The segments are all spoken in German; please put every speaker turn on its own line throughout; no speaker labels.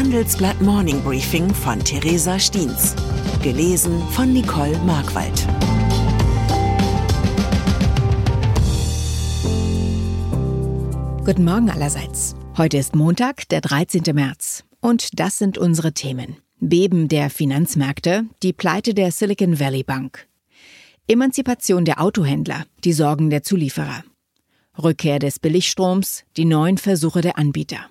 Handelsblatt Morning Briefing von Theresa Stiens. Gelesen von Nicole Markwald.
Guten Morgen allerseits. Heute ist Montag, der 13. März. Und das sind unsere Themen. Beben der Finanzmärkte, die Pleite der Silicon Valley Bank. Emanzipation der Autohändler, die Sorgen der Zulieferer. Rückkehr des Billigstroms, die neuen Versuche der Anbieter.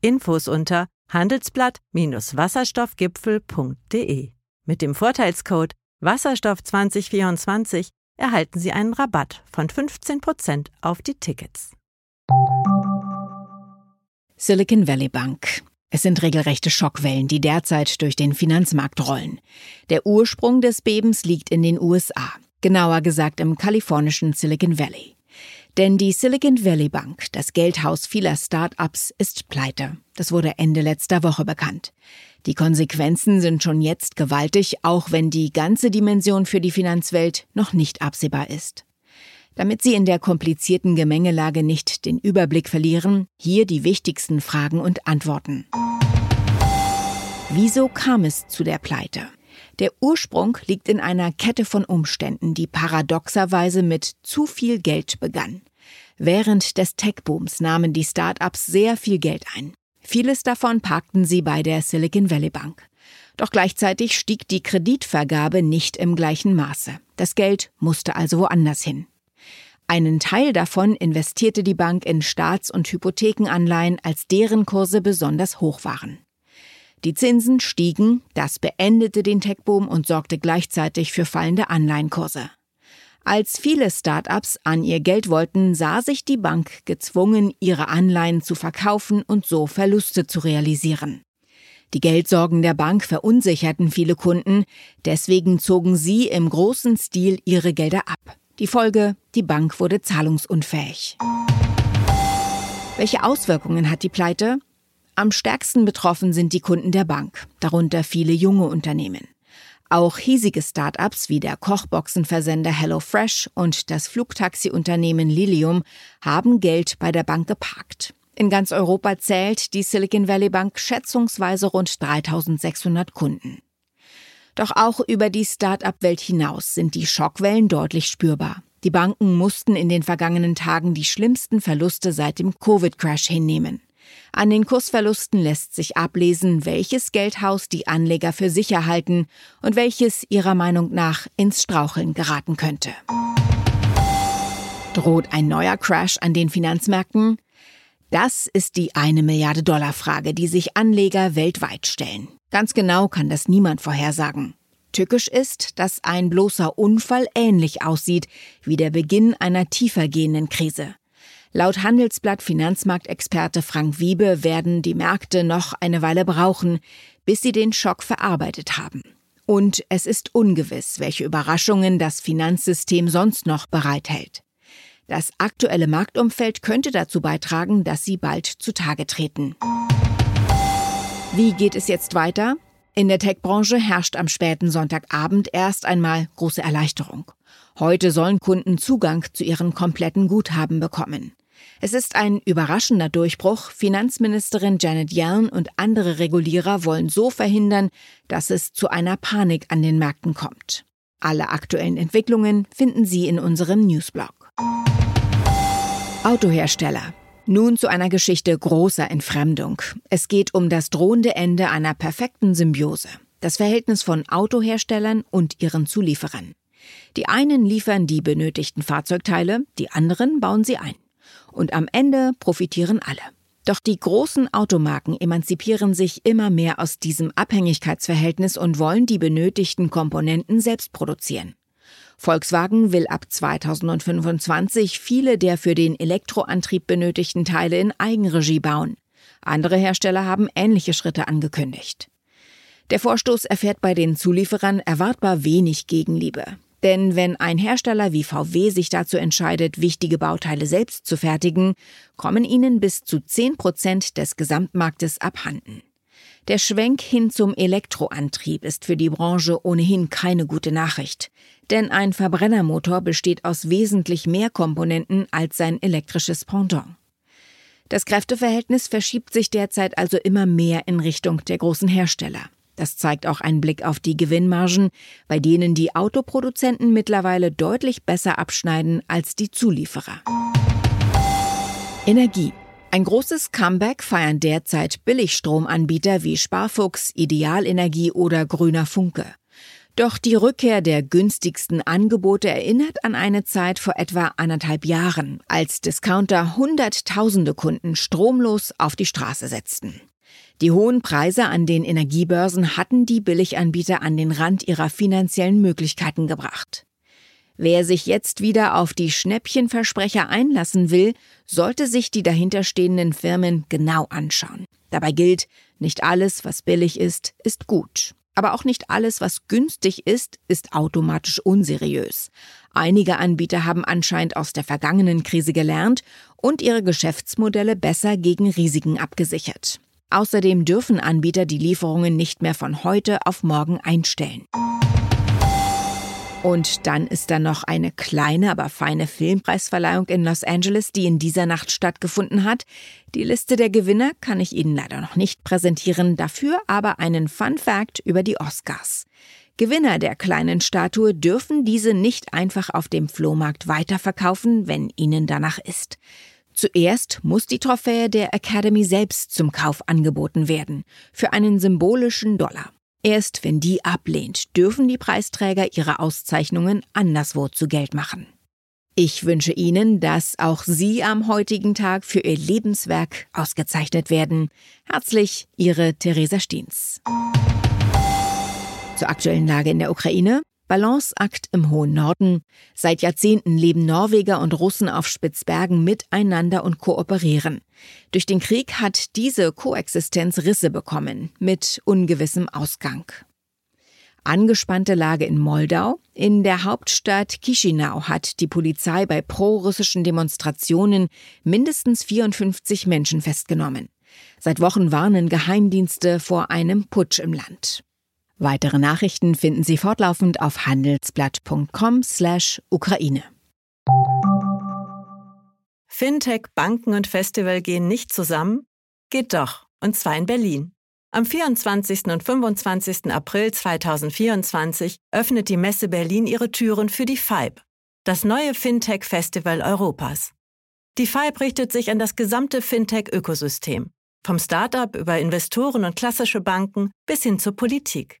Infos unter handelsblatt-wasserstoffgipfel.de. Mit dem Vorteilscode Wasserstoff 2024 erhalten Sie einen Rabatt von 15% auf die Tickets.
Silicon Valley Bank. Es sind regelrechte Schockwellen, die derzeit durch den Finanzmarkt rollen. Der Ursprung des Bebens liegt in den USA, genauer gesagt im kalifornischen Silicon Valley. Denn die Silicon Valley Bank, das Geldhaus vieler Start-ups, ist pleite. Das wurde Ende letzter Woche bekannt. Die Konsequenzen sind schon jetzt gewaltig, auch wenn die ganze Dimension für die Finanzwelt noch nicht absehbar ist. Damit Sie in der komplizierten Gemengelage nicht den Überblick verlieren, hier die wichtigsten Fragen und Antworten. Wieso kam es zu der Pleite? Der Ursprung liegt in einer Kette von Umständen, die paradoxerweise mit zu viel Geld begann. Während des Tech-Booms nahmen die Start-ups sehr viel Geld ein. Vieles davon parkten sie bei der Silicon Valley Bank. Doch gleichzeitig stieg die Kreditvergabe nicht im gleichen Maße. Das Geld musste also woanders hin. Einen Teil davon investierte die Bank in Staats- und Hypothekenanleihen, als deren Kurse besonders hoch waren. Die Zinsen stiegen, das beendete den Tech-Boom und sorgte gleichzeitig für fallende Anleihenkurse. Als viele Start-ups an ihr Geld wollten, sah sich die Bank gezwungen, ihre Anleihen zu verkaufen und so Verluste zu realisieren. Die Geldsorgen der Bank verunsicherten viele Kunden, deswegen zogen sie im großen Stil ihre Gelder ab. Die Folge, die Bank wurde zahlungsunfähig. Welche Auswirkungen hat die Pleite? Am stärksten betroffen sind die Kunden der Bank, darunter viele junge Unternehmen. Auch hiesige Start-ups wie der Kochboxenversender HelloFresh und das Flugtaxi-Unternehmen Lilium haben Geld bei der Bank geparkt. In ganz Europa zählt die Silicon Valley Bank schätzungsweise rund 3600 Kunden. Doch auch über die Start-up-Welt hinaus sind die Schockwellen deutlich spürbar. Die Banken mussten in den vergangenen Tagen die schlimmsten Verluste seit dem Covid-Crash hinnehmen. An den Kursverlusten lässt sich ablesen, welches Geldhaus die Anleger für sicher halten und welches ihrer Meinung nach ins Straucheln geraten könnte. Droht ein neuer Crash an den Finanzmärkten? Das ist die eine Milliarde Dollar Frage, die sich Anleger weltweit stellen. Ganz genau kann das niemand vorhersagen. Tückisch ist, dass ein bloßer Unfall ähnlich aussieht wie der Beginn einer tiefergehenden Krise. Laut Handelsblatt Finanzmarktexperte Frank Wiebe werden die Märkte noch eine Weile brauchen, bis sie den Schock verarbeitet haben. Und es ist ungewiss, welche Überraschungen das Finanzsystem sonst noch bereithält. Das aktuelle Marktumfeld könnte dazu beitragen, dass sie bald zutage treten. Wie geht es jetzt weiter? In der Tech-Branche herrscht am späten Sonntagabend erst einmal große Erleichterung. Heute sollen Kunden Zugang zu ihren kompletten Guthaben bekommen. Es ist ein überraschender Durchbruch. Finanzministerin Janet Yellen und andere Regulierer wollen so verhindern, dass es zu einer Panik an den Märkten kommt. Alle aktuellen Entwicklungen finden Sie in unserem Newsblog. Autohersteller. Nun zu einer Geschichte großer Entfremdung. Es geht um das drohende Ende einer perfekten Symbiose. Das Verhältnis von Autoherstellern und ihren Zulieferern. Die einen liefern die benötigten Fahrzeugteile, die anderen bauen sie ein. Und am Ende profitieren alle. Doch die großen Automarken emanzipieren sich immer mehr aus diesem Abhängigkeitsverhältnis und wollen die benötigten Komponenten selbst produzieren. Volkswagen will ab 2025 viele der für den Elektroantrieb benötigten Teile in Eigenregie bauen. Andere Hersteller haben ähnliche Schritte angekündigt. Der Vorstoß erfährt bei den Zulieferern erwartbar wenig Gegenliebe. Denn wenn ein Hersteller wie VW sich dazu entscheidet, wichtige Bauteile selbst zu fertigen, kommen ihnen bis zu 10 Prozent des Gesamtmarktes abhanden. Der Schwenk hin zum Elektroantrieb ist für die Branche ohnehin keine gute Nachricht. Denn ein Verbrennermotor besteht aus wesentlich mehr Komponenten als sein elektrisches Pendant. Das Kräfteverhältnis verschiebt sich derzeit also immer mehr in Richtung der großen Hersteller. Das zeigt auch ein Blick auf die Gewinnmargen, bei denen die Autoproduzenten mittlerweile deutlich besser abschneiden als die Zulieferer. Energie. Ein großes Comeback feiern derzeit Billigstromanbieter wie Sparfuchs, Idealenergie oder Grüner Funke. Doch die Rückkehr der günstigsten Angebote erinnert an eine Zeit vor etwa anderthalb Jahren, als Discounter Hunderttausende Kunden stromlos auf die Straße setzten. Die hohen Preise an den Energiebörsen hatten die Billiganbieter an den Rand ihrer finanziellen Möglichkeiten gebracht. Wer sich jetzt wieder auf die Schnäppchenversprecher einlassen will, sollte sich die dahinterstehenden Firmen genau anschauen. Dabei gilt, nicht alles, was billig ist, ist gut. Aber auch nicht alles, was günstig ist, ist automatisch unseriös. Einige Anbieter haben anscheinend aus der vergangenen Krise gelernt und ihre Geschäftsmodelle besser gegen Risiken abgesichert. Außerdem dürfen Anbieter die Lieferungen nicht mehr von heute auf morgen einstellen. Und dann ist da noch eine kleine, aber feine Filmpreisverleihung in Los Angeles, die in dieser Nacht stattgefunden hat. Die Liste der Gewinner kann ich Ihnen leider noch nicht präsentieren, dafür aber einen Fun Fact über die Oscars. Gewinner der kleinen Statue dürfen diese nicht einfach auf dem Flohmarkt weiterverkaufen, wenn ihnen danach ist. Zuerst muss die Trophäe der Academy selbst zum Kauf angeboten werden, für einen symbolischen Dollar. Erst wenn die ablehnt, dürfen die Preisträger ihre Auszeichnungen anderswo zu Geld machen. Ich wünsche Ihnen, dass auch Sie am heutigen Tag für Ihr Lebenswerk ausgezeichnet werden. Herzlich, Ihre Theresa Stiens. Zur aktuellen Lage in der Ukraine. Balanceakt im hohen Norden. Seit Jahrzehnten leben Norweger und Russen auf Spitzbergen miteinander und kooperieren. Durch den Krieg hat diese Koexistenz Risse bekommen, mit ungewissem Ausgang. Angespannte Lage in Moldau. In der Hauptstadt Chisinau hat die Polizei bei prorussischen Demonstrationen mindestens 54 Menschen festgenommen. Seit Wochen warnen Geheimdienste vor einem Putsch im Land. Weitere Nachrichten finden Sie fortlaufend auf handelsblatt.com/Ukraine.
Fintech, Banken und Festival gehen nicht zusammen? Geht doch, und zwar in Berlin. Am 24. und 25. April 2024 öffnet die Messe Berlin ihre Türen für die FIBE, das neue Fintech-Festival Europas. Die FIBE richtet sich an das gesamte Fintech-Ökosystem, vom Startup über Investoren und klassische Banken bis hin zur Politik.